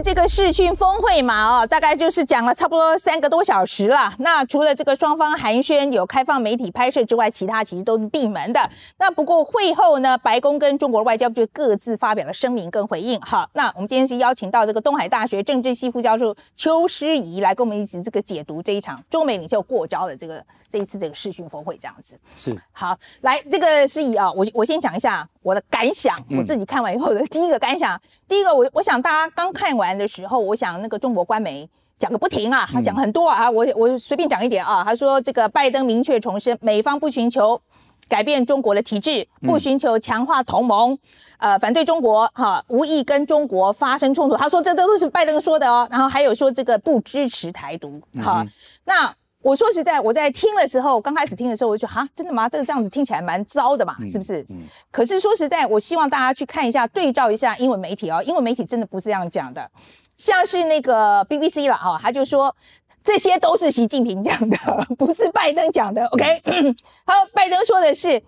次这个视讯峰会嘛，哦，大概就是讲了差不多三个多小时了。那除了这个双方寒暄有开放媒体拍摄之外，其他其实都是闭门的。那不过会后呢，白宫跟中国的外交部就各自发表了声明跟回应。好，那我们今天是邀请到这个东海大学政治系副教授邱诗怡来跟我们一起这个解读这一场中美领袖过招的这个这一次这个视讯峰会这样子。是好，来这个诗怡啊，我我先讲一下我的感想，我自己看完以后的第一个感想。第一个，我我想大家刚看完的时候，我想那个中国官媒讲个不停啊，他讲很多啊，我我随便讲一点啊，他说这个拜登明确重申，美方不寻求改变中国的体制，不寻求强化同盟，呃，反对中国哈，无意跟中国发生冲突。他说这都都是拜登说的哦，然后还有说这个不支持台独，哈，那。我说实在，我在听的时候，刚开始听的时候，我就哈，真的吗？这个这样子听起来蛮糟的嘛，是不是？嗯。可是说实在，我希望大家去看一下，对照一下英文媒体哦，英文媒体真的不是这样讲的，像是那个 BBC 了哈，他就说这些都是习近平讲的，不是拜登讲的。OK，好，拜登说的是。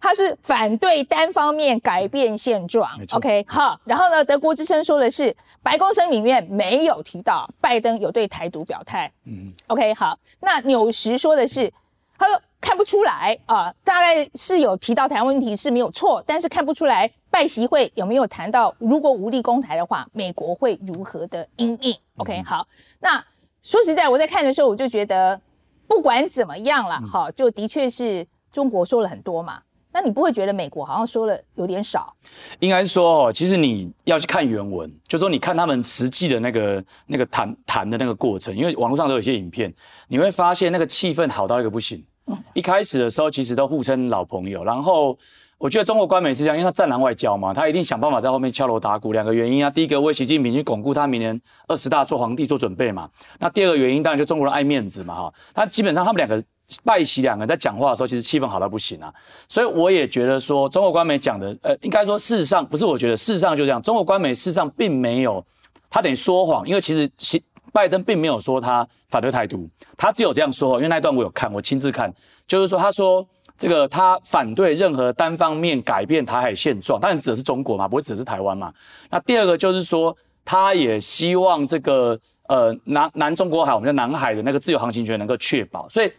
他是反对单方面改变现状，OK，好。然后呢，德国之声说的是，白宫声明里面没有提到拜登有对台独表态，嗯，OK，好。那纽时说的是，他说看不出来啊，大概是有提到台湾问题是没有错，但是看不出来拜习会有没有谈到如果无力攻台的话，美国会如何的应应，OK，好。那说实在，我在看的时候，我就觉得不管怎么样了，哈，就的确是中国说了很多嘛。那你不会觉得美国好像说了有点少？应该说哦，其实你要去看原文，就说你看他们实际的那个那个谈谈的那个过程，因为网络上都有一些影片，你会发现那个气氛好到一个不行。一开始的时候，其实都互称老朋友。然后我觉得中国官媒是这样，因为他战狼外交嘛，他一定想办法在后面敲锣打鼓。两个原因啊，第一个为习近平去巩固他明年二十大做皇帝做准备嘛。那第二个原因当然就中国人爱面子嘛哈。他基本上他们两个。拜喜两个人在讲话的时候，其实气氛好到不行啊，所以我也觉得说，中国官媒讲的，呃，应该说事实上不是，我觉得事实上就这样，中国官媒事实上并没有，他等于说谎，因为其实其拜登并没有说他反对台独，他只有这样说，因为那一段我有看，我亲自看，就是说他说这个他反对任何单方面改变台海现状，当然指的是中国嘛，不会指的是台湾嘛。那第二个就是说，他也希望这个呃南南中国海，我们叫南海的那个自由航行权能够确保，所以。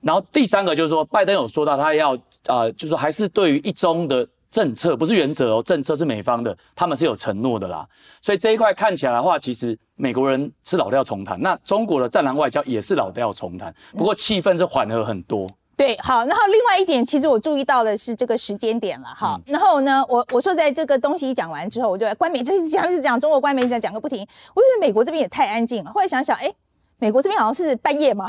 然后第三个就是说，拜登有说到他要啊，就是说还是对于一中的政策，不是原则哦，政策是美方的，他们是有承诺的啦。所以这一块看起来的话，其实美国人是老调重弹，那中国的战狼外交也是老调重弹，不过气氛是缓和很多。对，好，然后另外一点，其实我注意到的是这个时间点了哈。然后呢，我我说在这个东西讲完之后，我就官媒就是讲是讲中国官媒讲讲个不停，我觉得美国这边也太安静了。后来想想，哎。美国这边好像是半夜嘛，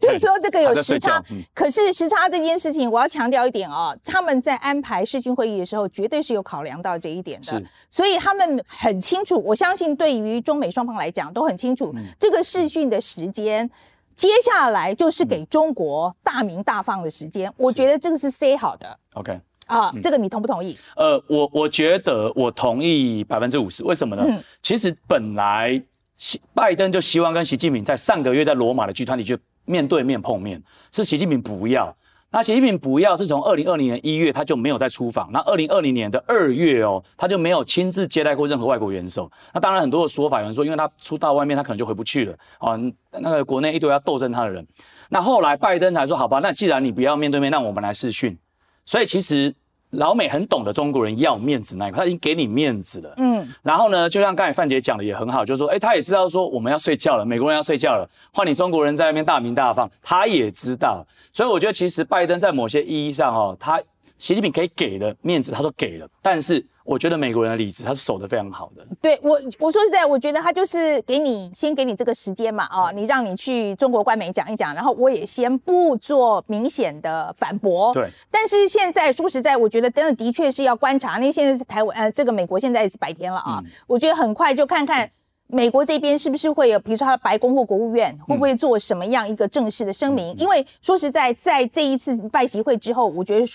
就是说这个有时差。可是时差这件事情，我要强调一点哦，他们在安排视讯会议的时候，绝对是有考量到这一点的。所以他们很清楚，我相信对于中美双方来讲都很清楚，这个视讯的时间，接下来就是给中国大明大放的时间。我觉得这个是 say 好的。OK，啊，这个你同不同意？呃，我我觉得我同意百分之五十。为什么呢？其实本来。习拜登就希望跟习近平在上个月在罗马的集团里就面对面碰面，是习近平不要。那习近平不要是从二零二零年一月他就没有再出访，那二零二零年的二月哦，他就没有亲自接待过任何外国元首。那当然很多的说法，有人说因为他出到外面他可能就回不去了啊，那个国内一堆要斗争他的人。那后来拜登才说好吧，那既然你不要面对面，那我们来视讯。所以其实。老美很懂得中国人要面子那一块，他已经给你面子了。嗯，然后呢，就像刚才范姐讲的也很好，就是说，哎，他也知道说我们要睡觉了，美国人要睡觉了，换你中国人在那边大鸣大放，他也知道。所以我觉得其实拜登在某些意义上哦，他习近平可以给的面子他都给了，但是。我觉得美国人的理智，他是守得非常好的。对我，我说实在，我觉得他就是给你先给你这个时间嘛，啊，你让你去中国官媒讲一讲，然后我也先不做明显的反驳。对。但是现在说实在，我觉得真的的确是要观察，因为现在是台湾，呃，这个美国现在也是白天了啊。我觉得很快就看看美国这边是不是会有，比如说他的白宫或国务院会不会做什么样一个正式的声明？因为说实在，在这一次拜习会之后，我觉得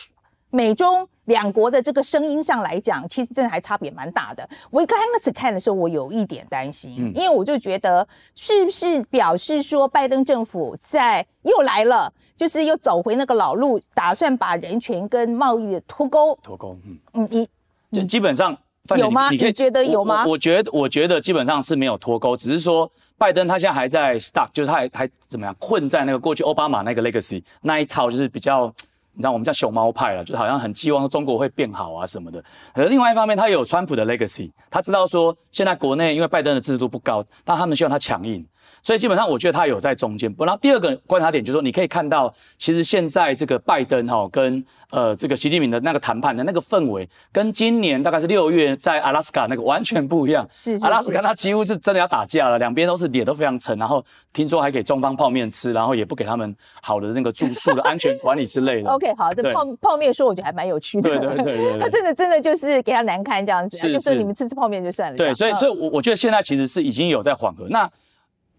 美中。两国的这个声音上来讲，其实真的还差别蛮大的。我刚开始看的时候，我有一点担心，因为我就觉得是不是表示说拜登政府在又来了，就是又走回那个老路，打算把人权跟贸易的脱钩。脱钩，嗯嗯，你，基本上有吗？你觉得有吗？我觉得，我觉得基本上是没有脱钩，只是说拜登他现在还在 stuck，就是他还还怎么样困在那个过去奥巴马那个 legacy 那一套，就是比较你知道我们叫熊猫派了，就好像很寄望中国会变好啊什么的。而另外一方面，他也有川普的 legacy，他知道说现在国内因为拜登的制度不高，但他们希望他强硬。所以基本上，我觉得他有在中间。然后第二个观察点就是说，你可以看到，其实现在这个拜登哈跟呃这个习近平的那个谈判的那个氛围，跟今年大概是六月在阿拉斯加那个完全不一样。是阿拉斯加，他几乎是真的要打架了，两边都是脸都非常沉，然后听说还给中方泡面吃，然后也不给他们好的那个住宿的安全管理之类的。OK，好，这泡泡面说我觉得还蛮有趣的。对对对对，他真的真的就是给他难堪这样子，就是你们吃吃泡面就算了。对，所以所以，我我觉得现在其实是已经有在缓和。那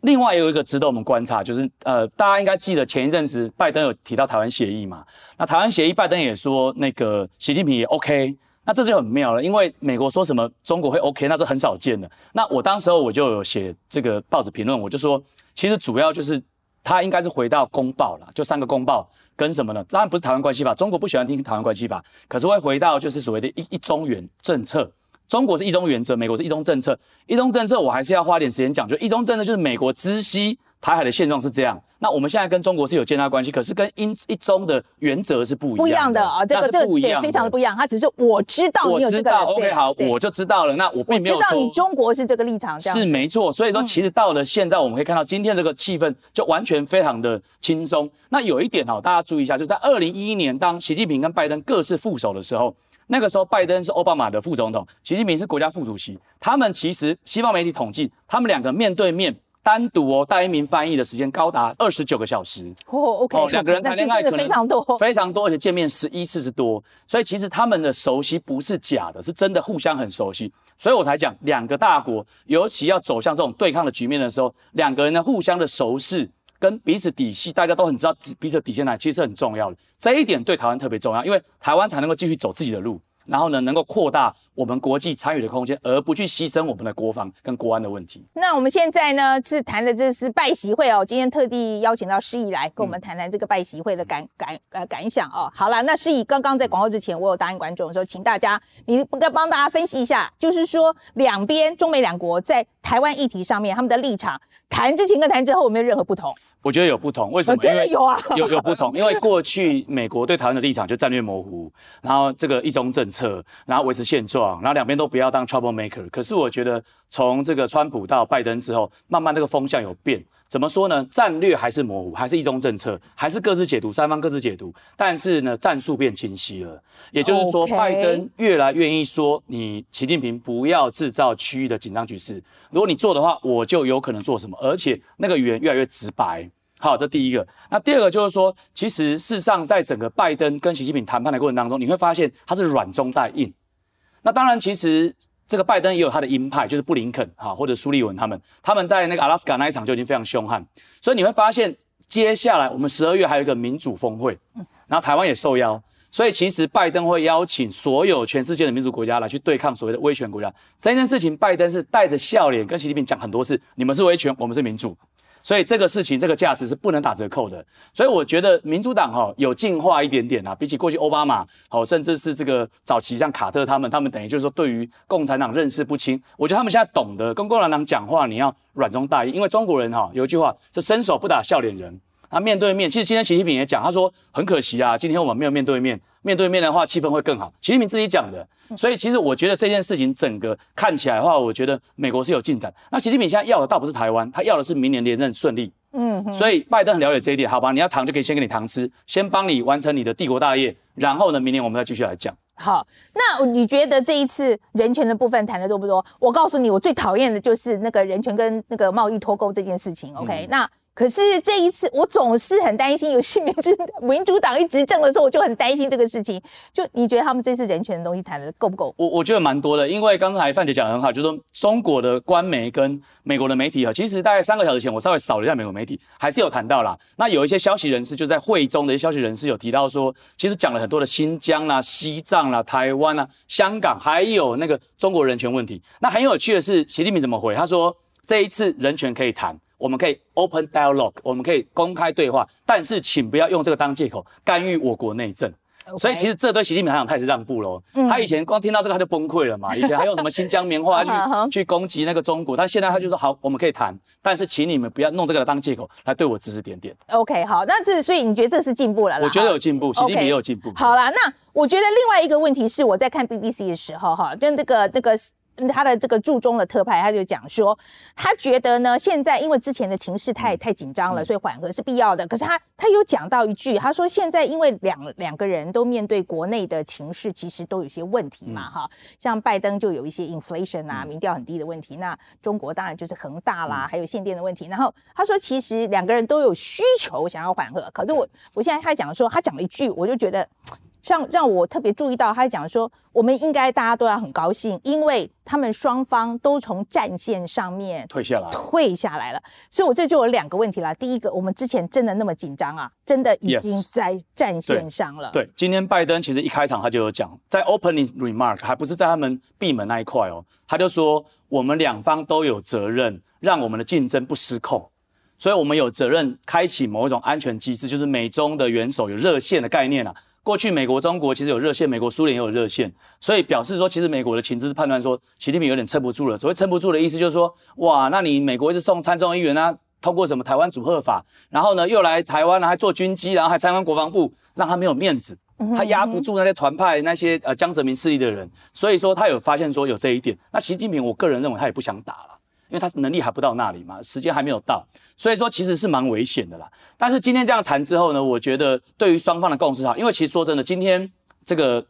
另外有一个值得我们观察，就是呃，大家应该记得前一阵子拜登有提到台湾协议嘛？那台湾协议，拜登也说那个习近平也 OK，那这就很妙了，因为美国说什么中国会 OK，那是很少见的。那我当时候我就有写这个报纸评论，我就说，其实主要就是他应该是回到公报了，就三个公报跟什么呢？当然不是台湾关系法，中国不喜欢听台湾关系法，可是会回到就是所谓的一一中原政策。中国是一中原则，美国是一中政策。一中政策我还是要花点时间讲，就一中政策就是美国知悉台海的现状是这样。那我们现在跟中国是有建交关系，可是跟一一中的原则是不一样。不一样的啊，这个这个对，非常的不一样。他只是我知道你有这个，我知道，OK，好，我就知道了。那我并没有知道你中国是这个立场，这样是没错。所以说，其实到了现在，我们可以看到今天这个气氛就完全非常的轻松。那有一点哦，大家注意一下，就在二零一一年，当习近平跟拜登各是副手的时候。那个时候，拜登是奥巴马的副总统，习近平是国家副主席。他们其实西方媒体统计，他们两个面对面单独哦带一名翻译的时间高达二十九个小时。哦，OK，两个人谈恋爱可能非常多，非常多，而且见面十一次之多。所以其实他们的熟悉不是假的，是真的互相很熟悉。所以我才讲，两个大国尤其要走向这种对抗的局面的时候，两个人呢互相的熟识。跟彼此底细，大家都很知道彼此底线呢，其实是很重要的。这一点对台湾特别重要，因为台湾才能够继续走自己的路，然后呢，能够扩大我们国际参与的空间，而不去牺牲我们的国防跟国安的问题。那我们现在呢是谈的这是拜习会哦，今天特地邀请到施毅来跟我们谈谈这个拜习会的感感呃感想哦。好了，那施毅刚刚在广告之前，我有答应观众说，请大家你要帮大家分析一下，就是说两边中美两国在台湾议题上面他们的立场，谈之前跟谈之后有没有任何不同？我觉得有不同，为什么？真的有啊，有有不同。因为过去美国对台湾的立场就战略模糊，然后这个一中政策，然后维持现状，然后两边都不要当 trouble maker。可是我觉得从这个川普到拜登之后，慢慢这个风向有变。怎么说呢？战略还是模糊，还是一中政策，还是各自解读，三方各自解读。但是呢，战术变清晰了。也就是说，拜登越来愿意说，你习近平不要制造区域的紧张局势。如果你做的话，我就有可能做什么，而且那个语言越来越直白。好，这第一个。那第二个就是说，其实事实上，在整个拜登跟习近平谈判的过程当中，你会发现他是软中带硬。那当然，其实。这个拜登也有他的鹰派，就是布林肯哈或者苏利文他们，他们在那个阿拉斯加那一场就已经非常凶悍，所以你会发现接下来我们十二月还有一个民主峰会，然后台湾也受邀，所以其实拜登会邀请所有全世界的民主国家来去对抗所谓的威权国家。这件事情，拜登是带着笑脸跟习近平讲很多次，你们是威权，我们是民主。所以这个事情，这个价值是不能打折扣的。所以我觉得民主党哈有进化一点点啊，比起过去奥巴马，哦，甚至是这个早期像卡特他们，他们等于就是说对于共产党认识不清。我觉得他们现在懂得跟共产党讲话，你要软中带硬，因为中国人哈有一句话，是伸手不打笑脸人。他面对面，其实今天习近平也讲，他说很可惜啊，今天我们没有面对面，面对面的话气氛会更好。习近平自己讲的。所以其实我觉得这件事情整个看起来的话，我觉得美国是有进展。那习近平现在要的倒不是台湾，他要的是明年连任顺利。嗯，所以拜登很了解这一点，好吧？你要糖就可以先给你糖吃，先帮你完成你的帝国大业，然后呢，明年我们再继续来讲。好，那你觉得这一次人权的部分谈的多不多？我告诉你，我最讨厌的就是那个人权跟那个贸易脱钩这件事情。OK，那。可是这一次，我总是很担心，有些民主民主党一执政的时候，我就很担心这个事情。就你觉得他们这次人权的东西谈的够不够？我我觉得蛮多的，因为刚才范姐讲的很好，就是说中国的官媒跟美国的媒体啊，其实大概三个小时前，我稍微扫了一下美国媒体，还是有谈到啦。那有一些消息人士就在会中的一些消息人士有提到说，其实讲了很多的新疆啦、西藏啦、台湾啦、香港，还有那个中国人权问题。那很有趣的是，习近平怎么回？他说这一次人权可以谈。我们可以 open dialogue，我们可以公开对话，但是请不要用这个当借口干预我国内政。所以其实这对习近平来讲，他也是让步喽。他以前光听到这个他就崩溃了嘛，以前还用什么新疆棉花去 去攻击那个中国，但现在他就说好，我们可以谈，但是请你们不要弄这个来当借口来对我指指点点。OK，好，那这所以你觉得这是进步了？我觉得有进步，习近平也有进步。好啦，那我觉得另外一个问题是我在看 BBC 的时候哈，跟那个那个。他的这个驻中的特派，他就讲说，他觉得呢，现在因为之前的情势太太紧张了，所以缓和是必要的。可是他他有讲到一句，他说现在因为两两个人都面对国内的情势，其实都有些问题嘛，哈，像拜登就有一些 inflation 啊，民调很低的问题，那中国当然就是恒大啦，还有限电的问题。然后他说，其实两个人都有需求想要缓和，可是我我现在他讲说，他讲了一句，我就觉得。像让我特别注意到，他讲说，我们应该大家都要很高兴，因为他们双方都从战线上面退下来，退下来了。所以，我这就有两个问题了。第一个，我们之前真的那么紧张啊？真的已经在战线上了。对，今天拜登其实一开场他就有讲，在 opening remark 还不是在他们闭门那一块哦，他就说我们两方都有责任让我们的竞争不失控，所以我们有责任开启某一种安全机制，就是美中的元首有热线的概念啊。过去美国、中国其实有热线，美国、苏联也有热线，所以表示说，其实美国的情资是判断说，习近平有点撑不住了。所谓撑不住的意思就是说，哇，那你美国一直送参众议员啊，通过什么台湾组合法，然后呢又来台湾了，还坐军机，然后还参观国防部，让他没有面子，他压不住那些团派那些呃江泽民势力的人，所以说他有发现说有这一点。那习近平，我个人认为他也不想打了。因为他能力还不到那里嘛，时间还没有到，所以说其实是蛮危险的啦。但是今天这样谈之后呢，我觉得对于双方的共识哈，因为其实说真的，今天这个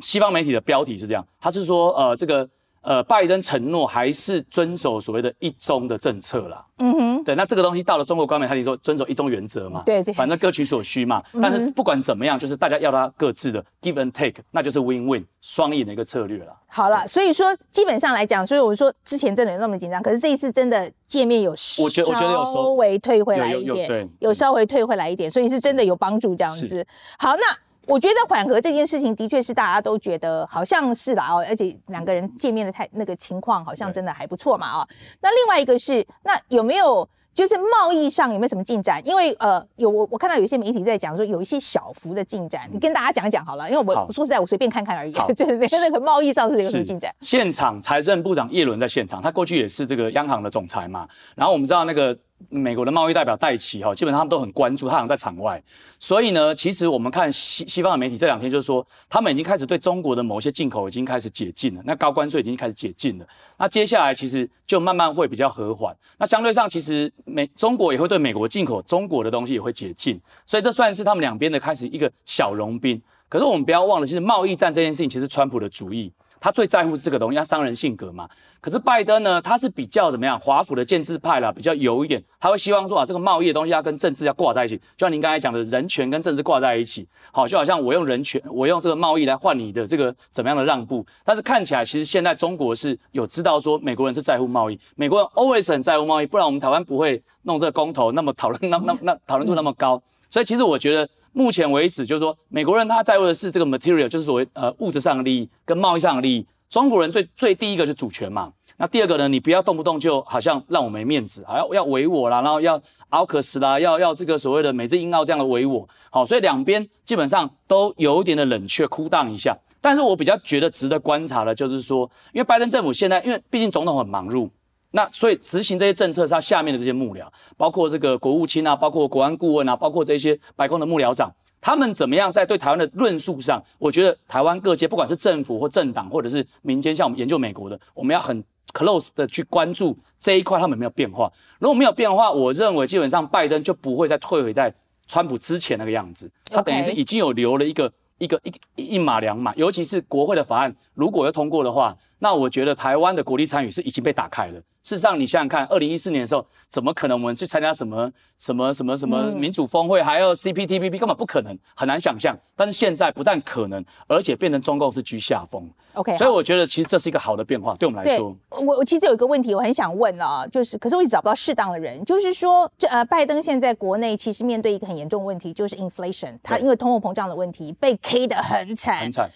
西方媒体的标题是这样，他是说呃这个。呃，拜登承诺还是遵守所谓的一中的政策啦。嗯哼，对，那这个东西到了中国官媒，他就说遵守一中原则嘛。对对，反正各取所需嘛。但是不管怎么样，就是大家要他各自的 give and take，那就是 win win 双赢的一个策略了。好了，所以说基本上来讲，所以我说之前真的有那么紧张，可是这一次真的见面有我觉得我觉得有稍微退回来一点，有稍微退回来一点，所以是真的有帮助这样子。好，那。我觉得缓和这件事情的确是大家都觉得好像是啦哦，而且两个人见面的太那个情况好像真的还不错嘛啊。那另外一个是，那有没有就是贸易上有没有什么进展？因为呃，有我我看到有些媒体在讲说有一些小幅的进展，你跟大家讲讲好了。因为我说实在，我随便看看而已，就是那个贸易上是有什么进展。现场财政部长叶伦在现场，他过去也是这个央行的总裁嘛。然后我们知道那个。美国的贸易代表戴奇哈，基本上他们都很关注，他好像在场外。所以呢，其实我们看西西方的媒体这两天就是说，他们已经开始对中国的某些进口已经开始解禁了，那高关税已经开始解禁了。那接下来其实就慢慢会比较和缓。那相对上，其实美中国也会对美国进口中国的东西也会解禁，所以这算是他们两边的开始一个小融冰。可是我们不要忘了，其实贸易战这件事情，其实川普的主意。他最在乎这个东西，他商人性格嘛。可是拜登呢，他是比较怎么样？华府的建制派啦，比较油一点。他会希望说啊，这个贸易的东西要跟政治要挂在一起，就像您刚才讲的人权跟政治挂在一起。好，就好像我用人权，我用这个贸易来换你的这个怎么样的让步。但是看起来，其实现在中国是有知道说，美国人是在乎贸易，美国人 always 很在乎贸易，不然我们台湾不会弄这个公投，那么讨论那那那讨论度那么高。所以其实我觉得，目前为止就是说，美国人他在乎的是这个 material，就是所谓呃物质上的利益跟贸易上的利益。中国人最最第一个是主权嘛，那第二个呢，你不要动不动就好像让我没面子，好像要围我啦，然后要 AUKUS 啦，要要这个所谓的美日英澳这样的围我。好，所以两边基本上都有一点的冷却，哭荡一下。但是我比较觉得值得观察的，就是说，因为拜登政府现在，因为毕竟总统很忙碌。那所以执行这些政策是他下面的这些幕僚，包括这个国务卿啊，包括国安顾问啊，包括这些白宫的幕僚长，他们怎么样在对台湾的论述上？我觉得台湾各界不管是政府或政党，或者是民间，像我们研究美国的，我们要很 close 的去关注这一块，他们有没有变化？如果没有变化，我认为基本上拜登就不会再退回在川普之前那个样子，他等于是已经有留了一个一个一一码两码，尤其是国会的法案如果要通过的话，那我觉得台湾的国力参与是已经被打开了。事实上，你想想看，二零一四年的时候，怎么可能我们去参加什么什么什么什么民主峰会，还有 CPTPP，根本不可能，很难想象。但是现在不但可能，而且变成中共是居下风。OK，所以我觉得其实这是一个好的变化，对我们来说。我我其实有一个问题，我很想问了，就是可是我一直找不到适当的人。就是说，这呃，拜登现在国内其实面对一个很严重的问题，就是 inflation，他因为通货膨胀的问题被 K 的很惨。很惨。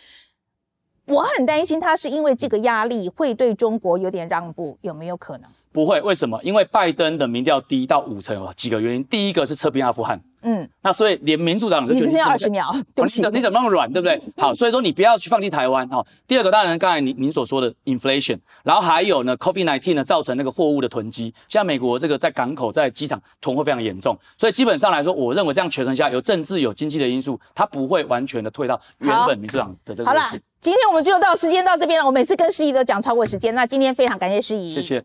我很担心他是因为这个压力会对中国有点让步，有没有可能？不会，为什么？因为拜登的民调低到五成，有几个原因。第一个是撤兵阿富汗，嗯，那所以连民主党你只剩下二十秒，对不起，你怎么那么软，对不对？好，所以说你不要去放弃台湾。好，第二个当然刚才您您所说的 inflation，然后还有呢，COVID nineteen 呢造成那个货物的囤积，像美国这个在港口在机场囤货非常严重，所以基本上来说，我认为这样权衡下，有政治有经济的因素，它不会完全的退到原本民主党的这个位置。今天我们就到时间到这边了。我每次跟诗怡都讲超过时间，那今天非常感谢诗怡，谢谢。